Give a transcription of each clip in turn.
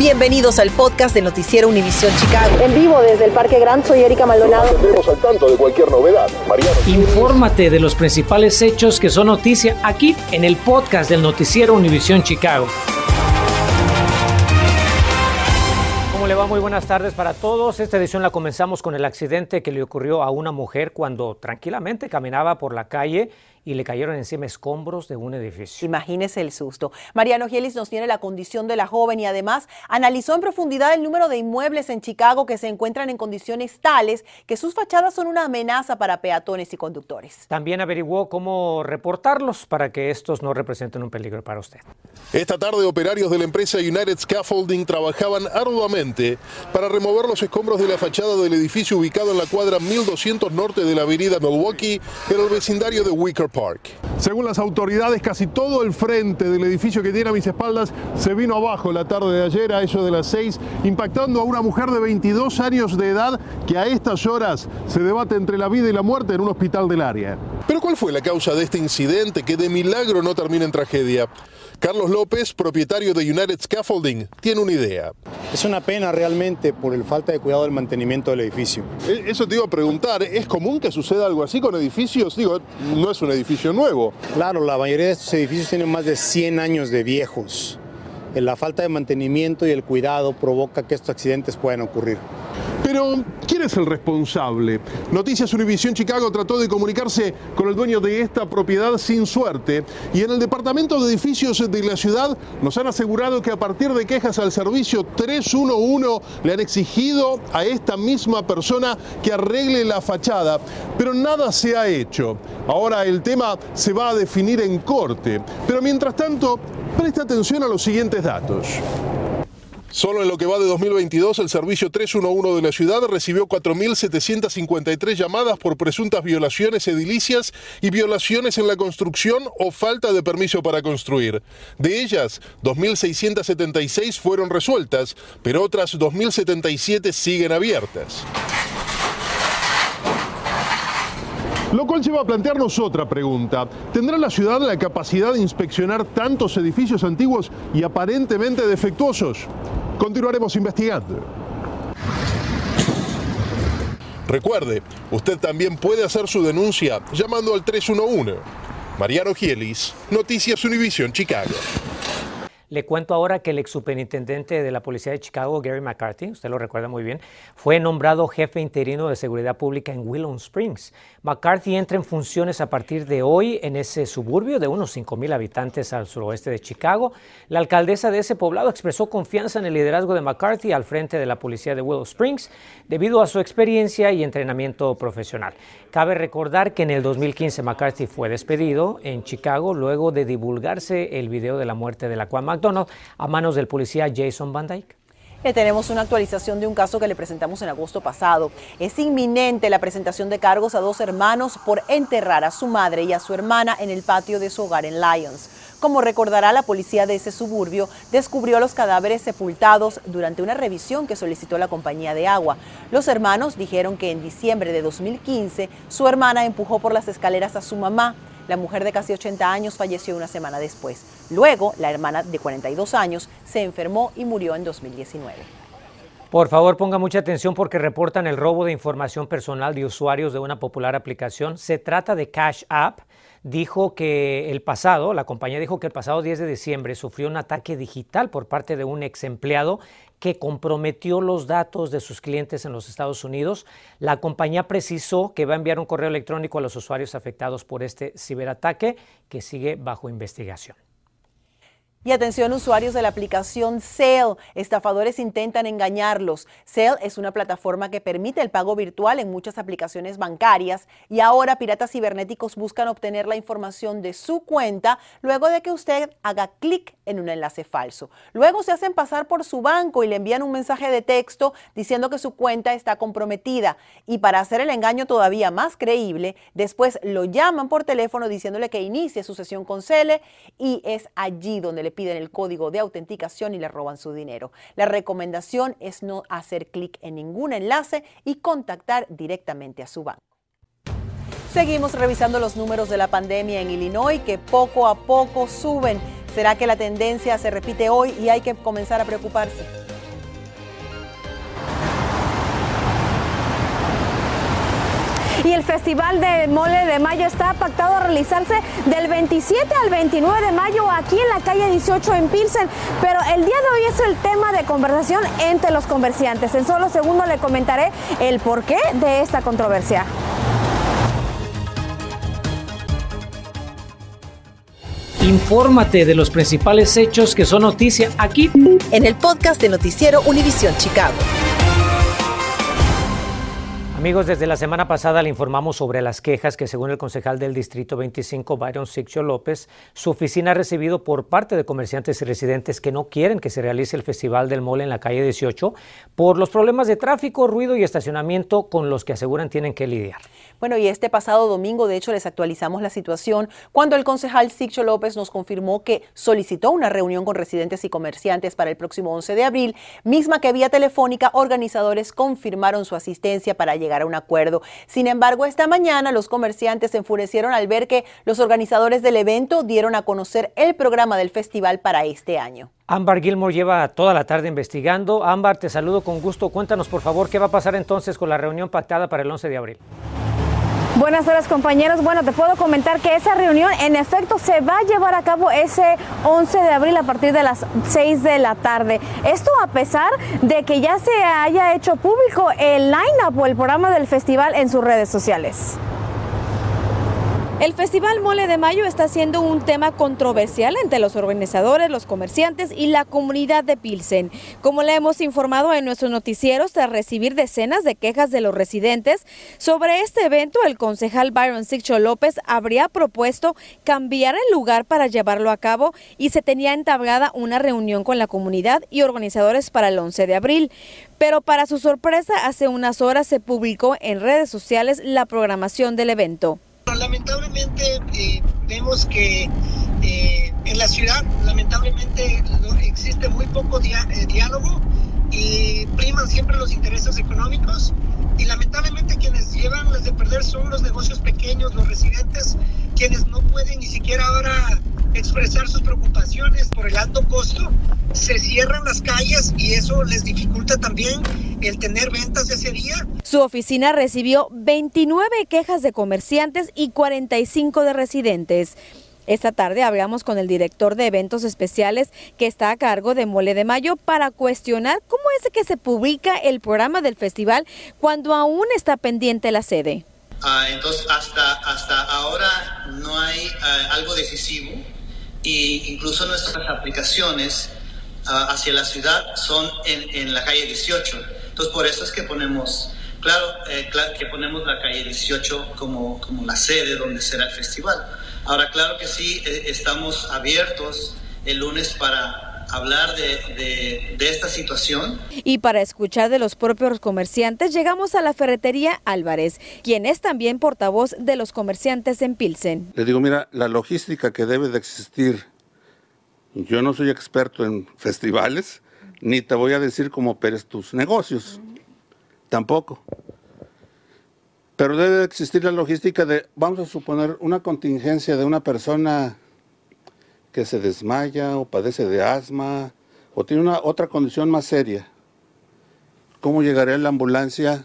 Bienvenidos al podcast de Noticiero Univisión Chicago. En vivo desde el Parque Gran, soy Erika Maldonado. Estamos al tanto de cualquier novedad. Mariano. Infórmate de los principales hechos que son noticia aquí en el podcast del Noticiero Univisión Chicago. ¿Cómo le va? Muy buenas tardes para todos. Esta edición la comenzamos con el accidente que le ocurrió a una mujer cuando tranquilamente caminaba por la calle y le cayeron encima escombros de un edificio. Imagínese el susto. Mariano Gielis nos tiene la condición de la joven y además analizó en profundidad el número de inmuebles en Chicago que se encuentran en condiciones tales que sus fachadas son una amenaza para peatones y conductores. También averiguó cómo reportarlos para que estos no representen un peligro para usted. Esta tarde operarios de la empresa United Scaffolding trabajaban arduamente para remover los escombros de la fachada del edificio ubicado en la cuadra 1200 norte de la avenida Milwaukee en el vecindario de Wicker Park. Según las autoridades, casi todo el frente del edificio que tiene a mis espaldas se vino abajo la tarde de ayer a eso de las 6, impactando a una mujer de 22 años de edad que a estas horas se debate entre la vida y la muerte en un hospital del área. Pero ¿cuál fue la causa de este incidente que de milagro no termina en tragedia? Carlos López, propietario de United Scaffolding, tiene una idea. Es una pena realmente por el falta de cuidado del mantenimiento del edificio. E- Eso te iba a preguntar, ¿es común que suceda algo así con edificios? Digo, no es un edificio nuevo. Claro, la mayoría de estos edificios tienen más de 100 años de viejos. Eh, La falta de mantenimiento y el cuidado provoca que estos accidentes puedan ocurrir. Pero, ¿quién es el responsable? Noticias Univisión Chicago trató de comunicarse con el dueño de esta propiedad sin suerte y en el departamento de edificios de la ciudad nos han asegurado que a partir de quejas al servicio 311 le han exigido a esta misma persona que arregle la fachada, pero nada se ha hecho. Ahora el tema se va a definir en corte, pero mientras tanto, presta atención a los siguientes datos. Solo en lo que va de 2022, el servicio 311 de la ciudad recibió 4.753 llamadas por presuntas violaciones edilicias y violaciones en la construcción o falta de permiso para construir. De ellas, 2.676 fueron resueltas, pero otras 2.077 siguen abiertas. Lo cual lleva a plantearnos otra pregunta. ¿Tendrá la ciudad la capacidad de inspeccionar tantos edificios antiguos y aparentemente defectuosos? Continuaremos investigando. Recuerde, usted también puede hacer su denuncia llamando al 311. Mariano Gielis, Noticias Univision Chicago. Le cuento ahora que el ex superintendente de la Policía de Chicago, Gary McCarthy, usted lo recuerda muy bien, fue nombrado jefe interino de seguridad pública en Willow Springs. McCarthy entra en funciones a partir de hoy en ese suburbio de unos 5 mil habitantes al suroeste de Chicago. La alcaldesa de ese poblado expresó confianza en el liderazgo de McCarthy al frente de la policía de Willow Springs debido a su experiencia y entrenamiento profesional. Cabe recordar que en el 2015 McCarthy fue despedido en Chicago luego de divulgarse el video de la muerte de la Quan A manos del policía Jason Van Dyke. Le tenemos una actualización de un caso que le presentamos en agosto pasado. Es inminente la presentación de cargos a dos hermanos por enterrar a su madre y a su hermana en el patio de su hogar en Lyons. Como recordará, la policía de ese suburbio descubrió los cadáveres sepultados durante una revisión que solicitó la compañía de agua. Los hermanos dijeron que en diciembre de 2015 su hermana empujó por las escaleras a su mamá. La mujer de casi 80 años falleció una semana después. Luego, la hermana de 42 años se enfermó y murió en 2019. Por favor, ponga mucha atención porque reportan el robo de información personal de usuarios de una popular aplicación. Se trata de Cash App. Dijo que el pasado, la compañía dijo que el pasado 10 de diciembre sufrió un ataque digital por parte de un ex empleado que comprometió los datos de sus clientes en los Estados Unidos. La compañía precisó que va a enviar un correo electrónico a los usuarios afectados por este ciberataque que sigue bajo investigación. Y atención usuarios de la aplicación Sale, estafadores intentan engañarlos. Sale es una plataforma que permite el pago virtual en muchas aplicaciones bancarias y ahora piratas cibernéticos buscan obtener la información de su cuenta luego de que usted haga clic en un enlace falso. Luego se hacen pasar por su banco y le envían un mensaje de texto diciendo que su cuenta está comprometida y para hacer el engaño todavía más creíble, después lo llaman por teléfono diciéndole que inicie su sesión con Sale y es allí donde le piden el código de autenticación y le roban su dinero. La recomendación es no hacer clic en ningún enlace y contactar directamente a su banco. Seguimos revisando los números de la pandemia en Illinois que poco a poco suben. ¿Será que la tendencia se repite hoy y hay que comenzar a preocuparse? Y el Festival de Mole de Mayo está pactado a realizarse del 27 al 29 de mayo aquí en la calle 18 en Pilsen. Pero el día de hoy es el tema de conversación entre los comerciantes. En solo segundo le comentaré el porqué de esta controversia. Infórmate de los principales hechos que son noticia aquí en el podcast de Noticiero Univisión Chicago. Amigos, desde la semana pasada le informamos sobre las quejas que, según el concejal del Distrito 25, Byron Sixio López, su oficina ha recibido por parte de comerciantes y residentes que no quieren que se realice el Festival del Mole en la calle 18 por los problemas de tráfico, ruido y estacionamiento con los que aseguran tienen que lidiar. Bueno, y este pasado domingo, de hecho, les actualizamos la situación cuando el concejal Sixio López nos confirmó que solicitó una reunión con residentes y comerciantes para el próximo 11 de abril, misma que vía telefónica organizadores confirmaron su asistencia para llegar a un acuerdo. Sin embargo, esta mañana los comerciantes se enfurecieron al ver que los organizadores del evento dieron a conocer el programa del festival para este año. Ámbar Gilmore lleva toda la tarde investigando. Ámbar, te saludo con gusto. Cuéntanos, por favor, qué va a pasar entonces con la reunión pactada para el 11 de abril. Buenas tardes compañeros. Bueno, te puedo comentar que esa reunión en efecto se va a llevar a cabo ese 11 de abril a partir de las 6 de la tarde. Esto a pesar de que ya se haya hecho público el line-up o el programa del festival en sus redes sociales. El Festival Mole de Mayo está siendo un tema controversial entre los organizadores, los comerciantes y la comunidad de Pilsen. Como le hemos informado en nuestros noticieros, tras recibir decenas de quejas de los residentes sobre este evento, el concejal Byron Sixto López habría propuesto cambiar el lugar para llevarlo a cabo y se tenía entablada una reunión con la comunidad y organizadores para el 11 de abril. Pero para su sorpresa, hace unas horas se publicó en redes sociales la programación del evento que eh, en la ciudad lamentablemente existe muy poco eh, diálogo y priman siempre los intereses económicos. Y lamentablemente quienes llevan las de perder son los negocios pequeños, los residentes, quienes no pueden ni siquiera ahora expresar sus preocupaciones por el alto costo, se cierran las calles y eso les dificulta también el tener ventas ese día. Su oficina recibió 29 quejas de comerciantes y 45 de residentes. Esta tarde hablamos con el director de eventos especiales que está a cargo de Mole de Mayo para cuestionar cómo es que se publica el programa del festival cuando aún está pendiente la sede. Ah, entonces, hasta, hasta ahora no hay ah, algo decisivo e incluso nuestras aplicaciones uh, hacia la ciudad son en, en, la calle 18. Entonces por eso es que ponemos, claro, eh, que ponemos la calle 18 como, como la sede donde será el festival. Ahora claro que sí, eh, estamos abiertos el lunes para hablar de, de, esta situación. Y para escuchar de los propios comerciantes, llegamos a la ferretería Álvarez, quien es también portavoz de los comerciantes en Pilsen. Le digo, mira, la logística que debe de existir, yo no soy experto en festivales, ni te voy a decir cómo operes tus negocios, tampoco. Pero debe existir la logística de, vamos a suponer, una contingencia de una persona que se desmaya o padece de asma o tiene una otra condición más seria, ¿cómo llegaría la ambulancia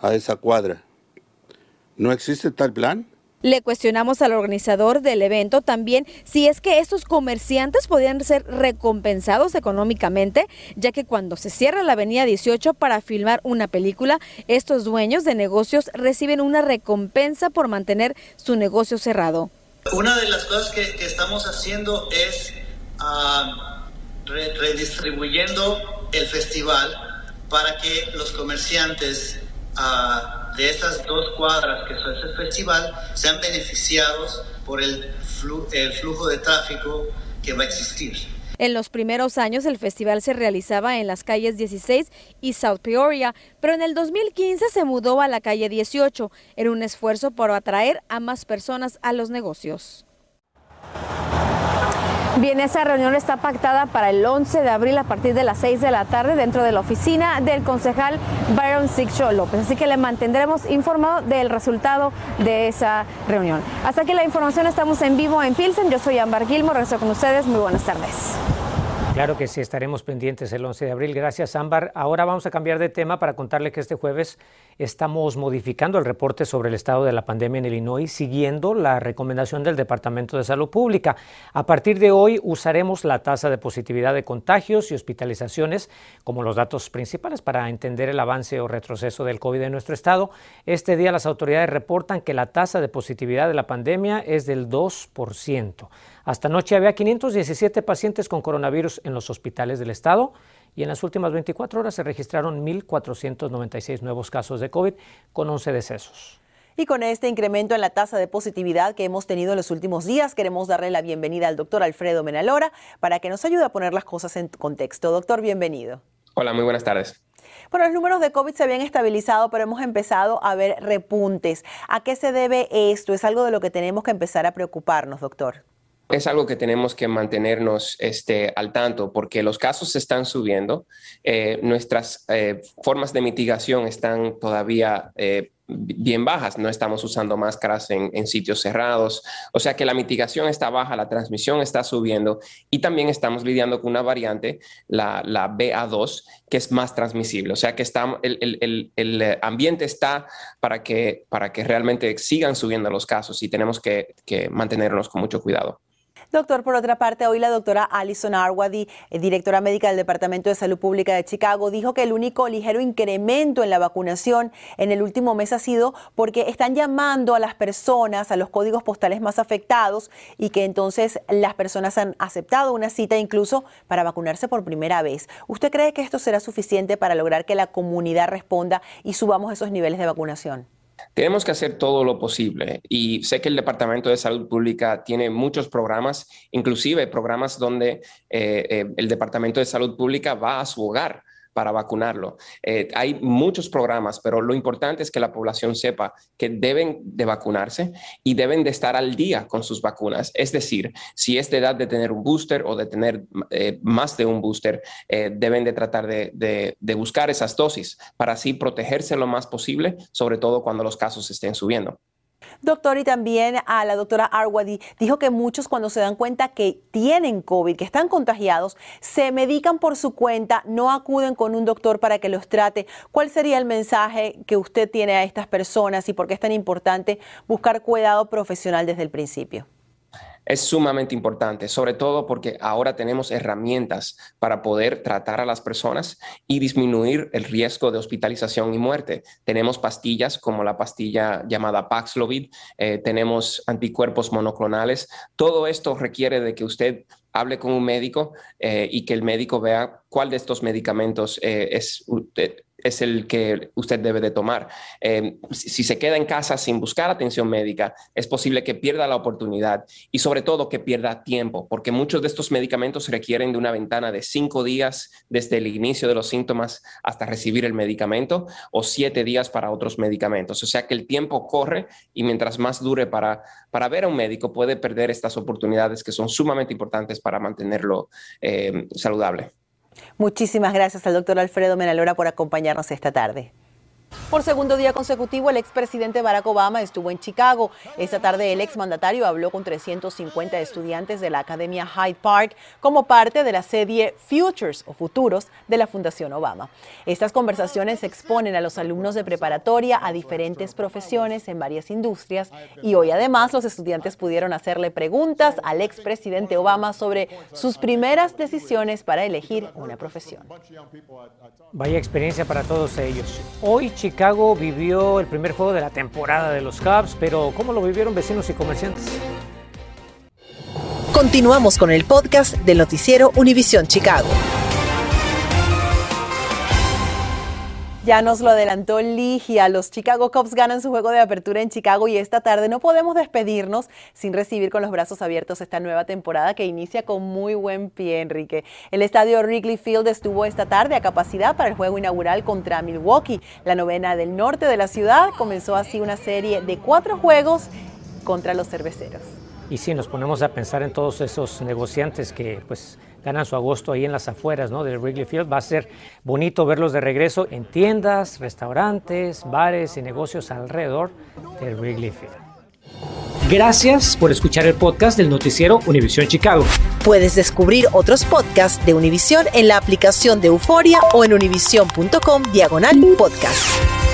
a esa cuadra? ¿No existe tal plan? Le cuestionamos al organizador del evento también si es que estos comerciantes podrían ser recompensados económicamente, ya que cuando se cierra la avenida 18 para filmar una película, estos dueños de negocios reciben una recompensa por mantener su negocio cerrado. Una de las cosas que, estamos haciendo es uh, redistribuyendo el festival para que los comerciantes uh, de esas dos cuadras que son ese festival sean beneficiados por el, el flujo de tráfico que va a existir. En los primeros años el festival se realizaba en las calles 16 y South Peoria, pero en el 2015 se mudó a la calle 18 en un esfuerzo por atraer a más personas a los negocios. Bien, esa reunión está pactada para el 11 de abril a partir de las 6 de la tarde dentro de la oficina del concejal Byron Sixto López. Así que le mantendremos informado del resultado de esa reunión. Hasta aquí la información, estamos en vivo en Pilsen. Yo soy Ambar Gilmore, regreso con ustedes. Muy buenas tardes. Claro que sí, estaremos pendientes el 11 de abril. Gracias, Ámbar. Ahora vamos a cambiar de tema para contarle que este jueves estamos modificando el reporte sobre el estado de la pandemia en Illinois, siguiendo la recomendación del Departamento de Salud Pública. A partir de hoy usaremos la tasa de positividad de contagios y hospitalizaciones como los datos principales para entender el avance o retroceso del COVID en nuestro estado. Este día las autoridades reportan que la tasa de positividad de la pandemia es del 2%. Hasta anoche había 517 pacientes con coronavirus en los hospitales del estado y en las últimas 24 horas se registraron 1.496 nuevos casos de COVID con 11 decesos. Y con este incremento en la tasa de positividad que hemos tenido en los últimos días, queremos darle la bienvenida al doctor Alfredo Menalora para que nos ayude a poner las cosas en contexto. Doctor, bienvenido. Hola, muy buenas tardes. Bueno, los números de COVID se habían estabilizado, pero hemos empezado a ver repuntes. ¿A qué se debe esto? ¿Es algo de lo que tenemos que empezar a preocuparnos, doctor? Es algo que tenemos que mantenernos este, al tanto porque los casos se están subiendo, eh, nuestras eh, formas de mitigación están todavía eh, bien bajas, no estamos usando máscaras en, sitios cerrados, o sea que la mitigación está baja, la transmisión está subiendo y también estamos lidiando con una variante, la, BA2, que es más transmisible, o sea que el, ambiente está para que realmente sigan subiendo los casos y tenemos que mantenernos con mucho cuidado. Doctor, por otra parte, hoy la doctora Alison Arwady, eh, directora médica del Departamento de Salud Pública de Chicago, dijo que el único ligero incremento en la vacunación en el último mes ha sido porque están llamando a las personas a los códigos postales más afectados y que entonces las personas han aceptado una cita incluso para vacunarse por primera vez. ¿Usted cree que esto será suficiente para lograr que la comunidad responda y subamos esos niveles de vacunación? Tenemos que hacer todo lo posible y sé que el Departamento de Salud Pública tiene muchos programas, inclusive programas donde eh, eh, el Departamento de Salud Pública va a su hogar para vacunarlo. Eh, hay muchos programas, pero lo importante es que la población sepa que deben de vacunarse y deben de estar al día con sus vacunas. Es decir, si es de edad de tener un booster o de tener eh, más de un booster, eh, deben de tratar de, de buscar esas dosis para así protegerse lo más posible, sobre todo cuando los casos estén subiendo. Doctor, y también a la doctora Arwady dijo que muchos cuando se dan cuenta que tienen COVID, que están contagiados, se medican por su cuenta, no acuden con un doctor para que los trate. ¿Cuál sería el mensaje que usted tiene a estas personas y por qué es tan importante buscar cuidado profesional desde el principio? Es sumamente importante, sobre todo porque ahora tenemos herramientas para poder tratar a las personas y disminuir el riesgo de hospitalización y muerte. Tenemos pastillas como la pastilla llamada Paxlovid, eh, tenemos anticuerpos monoclonales. Todo esto requiere de que usted hable con un médico eh, y que el médico vea cuál de estos medicamentos eh, es, es el que usted debe de tomar. Eh, si, se queda en casa sin buscar atención médica, es posible que pierda la oportunidad y sobre todo que pierda tiempo, porque muchos de estos medicamentos requieren de una ventana de cinco días desde el inicio de los síntomas hasta recibir el medicamento o siete días para otros medicamentos. O sea que el tiempo corre y mientras más dure para, para ver a un médico puede perder estas oportunidades que son sumamente importantes para mantenerlo eh, saludable. Muchísimas gracias al doctor Alfredo Menalora por acompañarnos esta tarde. Por segundo día consecutivo, el expresidente Barack Obama estuvo en Chicago. Esta tarde, el exmandatario habló con 350 estudiantes de la Academia Hyde Park como parte de la serie Futures o Futuros de la Fundación Obama. Estas conversaciones exponen a los alumnos de preparatoria a diferentes profesiones en varias industrias y hoy además los estudiantes pudieron hacerle preguntas al expresidente Obama sobre sus primeras decisiones para elegir una profesión. Vaya experiencia para todos ellos. Hoy Chicago vivió el primer juego de la temporada de los Cubs, pero ¿cómo lo vivieron vecinos y comerciantes? Continuamos con el podcast del noticiero Univisión Chicago. Ya nos lo adelantó Ligia, los Chicago Cubs ganan su juego de apertura en Chicago y esta tarde no podemos despedirnos sin recibir con los brazos abiertos esta nueva temporada que inicia con muy buen pie, Enrique. El estadio Wrigley Field estuvo esta tarde a capacidad para el juego inaugural contra Milwaukee. La novena del norte de la ciudad comenzó así una serie de cuatro juegos contra los cerveceros. Y si nos ponemos a pensar en todos esos negociantes que pues ganan su agosto ahí en las afueras ¿no? del Wrigley Field. Va a ser bonito verlos de regreso en tiendas, restaurantes, bares y negocios alrededor del Wrigley Field. Gracias por escuchar el podcast del noticiero Univisión Chicago. Puedes descubrir otros podcasts de Univisión en la aplicación de Euforia o en univision.com diagonal podcast.